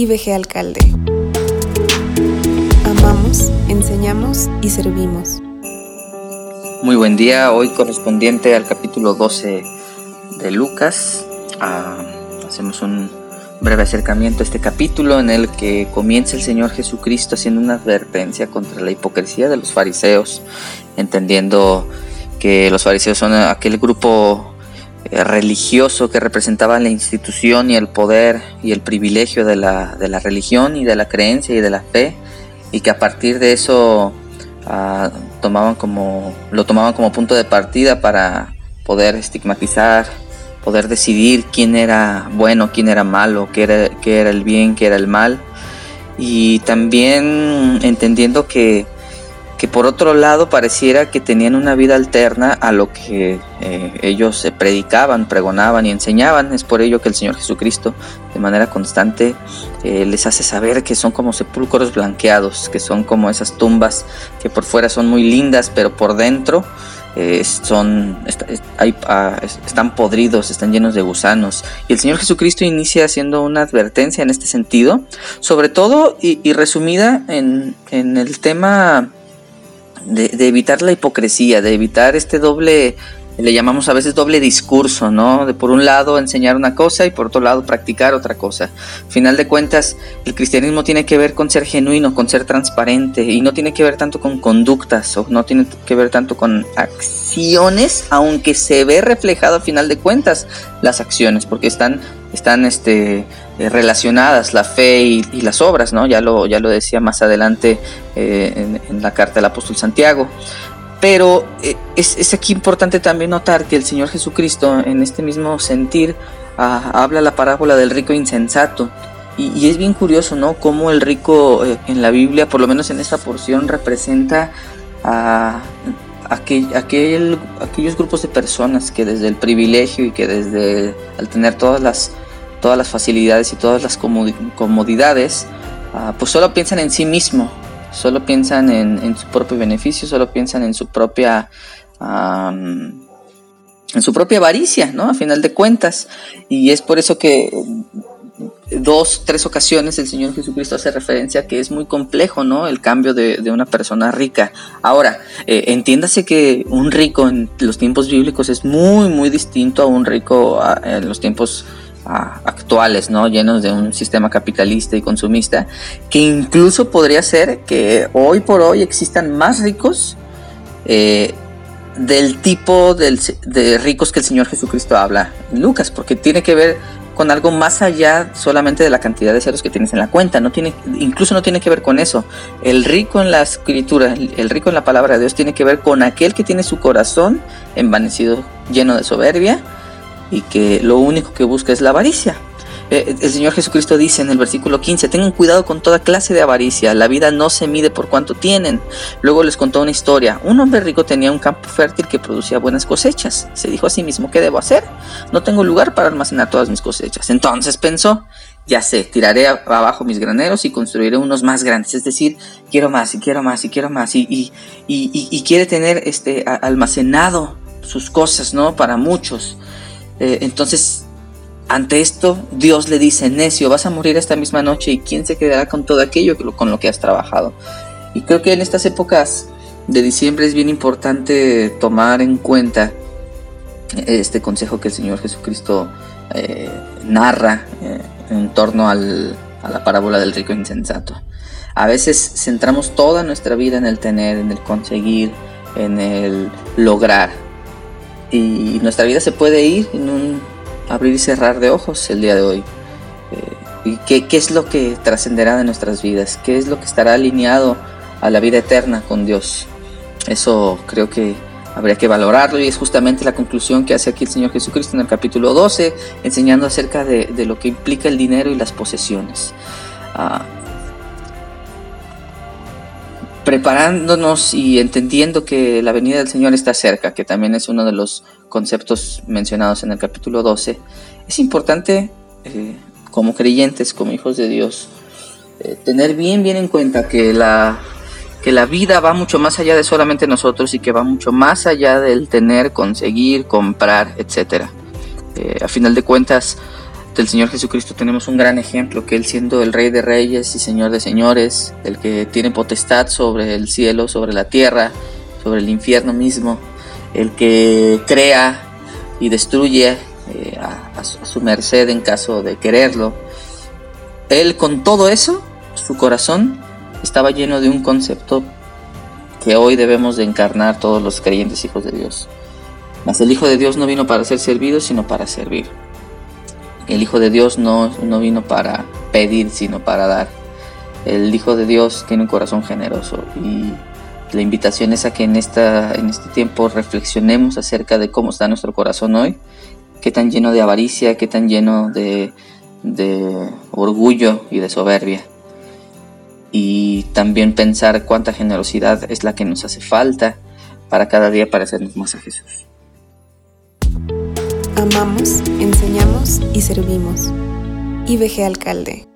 IBG Alcalde. Amamos, enseñamos y servimos. Muy buen día, hoy correspondiente al capítulo 12 de Lucas. Ah, hacemos un breve acercamiento a este capítulo en el que comienza el Señor Jesucristo haciendo una advertencia contra la hipocresía de los fariseos, entendiendo que los fariseos son aquel grupo religioso que representaba la institución y el poder y el privilegio de la, de la religión y de la creencia y de la fe y que a partir de eso ah, tomaban como, lo tomaban como punto de partida para poder estigmatizar, poder decidir quién era bueno, quién era malo, qué era, qué era el bien, qué era el mal. Y también entendiendo que que por otro lado pareciera que tenían una vida alterna a lo que eh, ellos predicaban, pregonaban y enseñaban. Es por ello que el Señor Jesucristo de manera constante eh, les hace saber que son como sepulcros blanqueados, que son como esas tumbas que por fuera son muy lindas, pero por dentro eh, son, ah, están podridos, están llenos de gusanos. Y el Señor Jesucristo inicia haciendo una advertencia en este sentido, sobre todo y, resumida en el tema de, evitar la hipocresía, de evitar este doble, le llamamos a veces doble discurso, ¿no? De por un lado enseñar una cosa y por otro lado practicar otra cosa. Final de cuentas, el cristianismo tiene que ver con ser genuino, con ser transparente y no tiene que ver tanto con conductas o no tiene que ver tanto con acciones, aunque se ve reflejado a final de cuentas las acciones, porque están, están este, eh, relacionadas la fe y, las obras, ¿no? Ya lo, ya lo decía más adelante eh, en, la carta del apóstol Santiago. Pero eh, es, aquí importante también notar que el Señor Jesucristo, en este mismo sentir, ah, habla la parábola del rico insensato. Y, es bien curioso, ¿no? Cómo el rico en la Biblia, por lo menos en esta porción, representa a, aquel, aquel, aquellos grupos de personas que desde el privilegio y que desde al tener todas las todas las facilidades y todas las comodidades, ah, pues solo piensan en sí mismo, solo piensan en, su propio beneficio, solo piensan en su propia... en su propia avaricia, ¿no? A final de cuentas. Y es por eso que dos, tres ocasiones el Señor Jesucristo hace referencia a que es muy complejo, ¿no? El cambio de, una persona rica. Ahora, eh, entiéndase que un rico en los tiempos bíblicos es muy, muy distinto a un rico ah, en los tiempos actuales, ¿no? llenos de un sistema capitalista y consumista, que incluso podría ser que hoy por hoy existan más ricos eh, del tipo de ricos que el Señor Jesucristo habla en Lucas, porque tiene que ver con algo más allá solamente de la cantidad de ceros que tienes en la cuenta, no tiene, incluso no tiene que ver con eso. El rico en la escritura, el rico en la palabra de Dios tiene que ver con aquel que tiene su corazón envanecido, lleno de soberbia, y que lo único que busca es la avaricia. Eh, el Señor Jesucristo dice en el versículo 15, tengan cuidado con toda clase de avaricia, la vida no se mide por cuánto tienen. Luego les contó una historia, un hombre rico tenía un campo fértil que producía buenas cosechas. Se dijo a sí mismo, ¿qué debo hacer? No tengo lugar para almacenar todas mis cosechas. Entonces pensó, ya sé, tiraré abajo mis graneros y construiré unos más grandes. Es decir, quiero más y quiero más y quiero más. Y, y, y, quiere tener este, almacenado sus cosas, ¿no? Para muchos. Eh, entonces, ante esto, Dios le dice, necio, vas a morir esta misma noche y quién se quedará con todo aquello con lo que has trabajado. Y creo que en estas épocas de diciembre es bien importante tomar en cuenta este consejo que el Señor Jesucristo eh, narra eh, en torno a la parábola del rico insensato. A veces centramos toda nuestra vida en el tener, en el conseguir, en el lograr, y nuestra vida se puede ir en un abrir y cerrar de ojos el día de hoy. Eh, ¿Y qué, qué, es lo que trascenderá de nuestras vidas? ¿Qué es lo que estará alineado a la vida eterna con Dios? Eso creo que habría que valorarlo y es justamente la conclusión que hace aquí el Señor Jesucristo en el capítulo 12, enseñando acerca de, de lo que implica el dinero y las posesiones. Ah, preparándonos y entendiendo que la venida del Señor está cerca, que también es uno de los conceptos mencionados en el capítulo 12, es importante eh, como creyentes, como hijos de Dios, eh, tener bien, bien en cuenta que la, que la vida va mucho más allá de solamente nosotros y que va mucho más allá del tener, conseguir, comprar, etc. Eh, a final de cuentas, del Señor Jesucristo tenemos un gran ejemplo, que Él siendo el Rey de Reyes y Señor de Señores, el que tiene potestad sobre el cielo, sobre la tierra, sobre el infierno mismo, el que crea y destruye eh, a, su merced en caso de quererlo. Él con todo eso, su corazón estaba lleno de un concepto que hoy debemos de encarnar todos los creyentes hijos de Dios. Mas el Hijo de Dios no vino para ser servido, sino para servir. El Hijo de Dios no, no vino para pedir, sino para dar. El Hijo de Dios tiene un corazón generoso y la invitación es a que en, esta, en este tiempo reflexionemos acerca de cómo está nuestro corazón hoy, qué tan lleno de avaricia, qué tan lleno de, de orgullo y de soberbia. Y también pensar cuánta generosidad es la que nos hace falta para cada día parecernos más a Jesús. Amamos, enseñamos y servimos. IBG Alcalde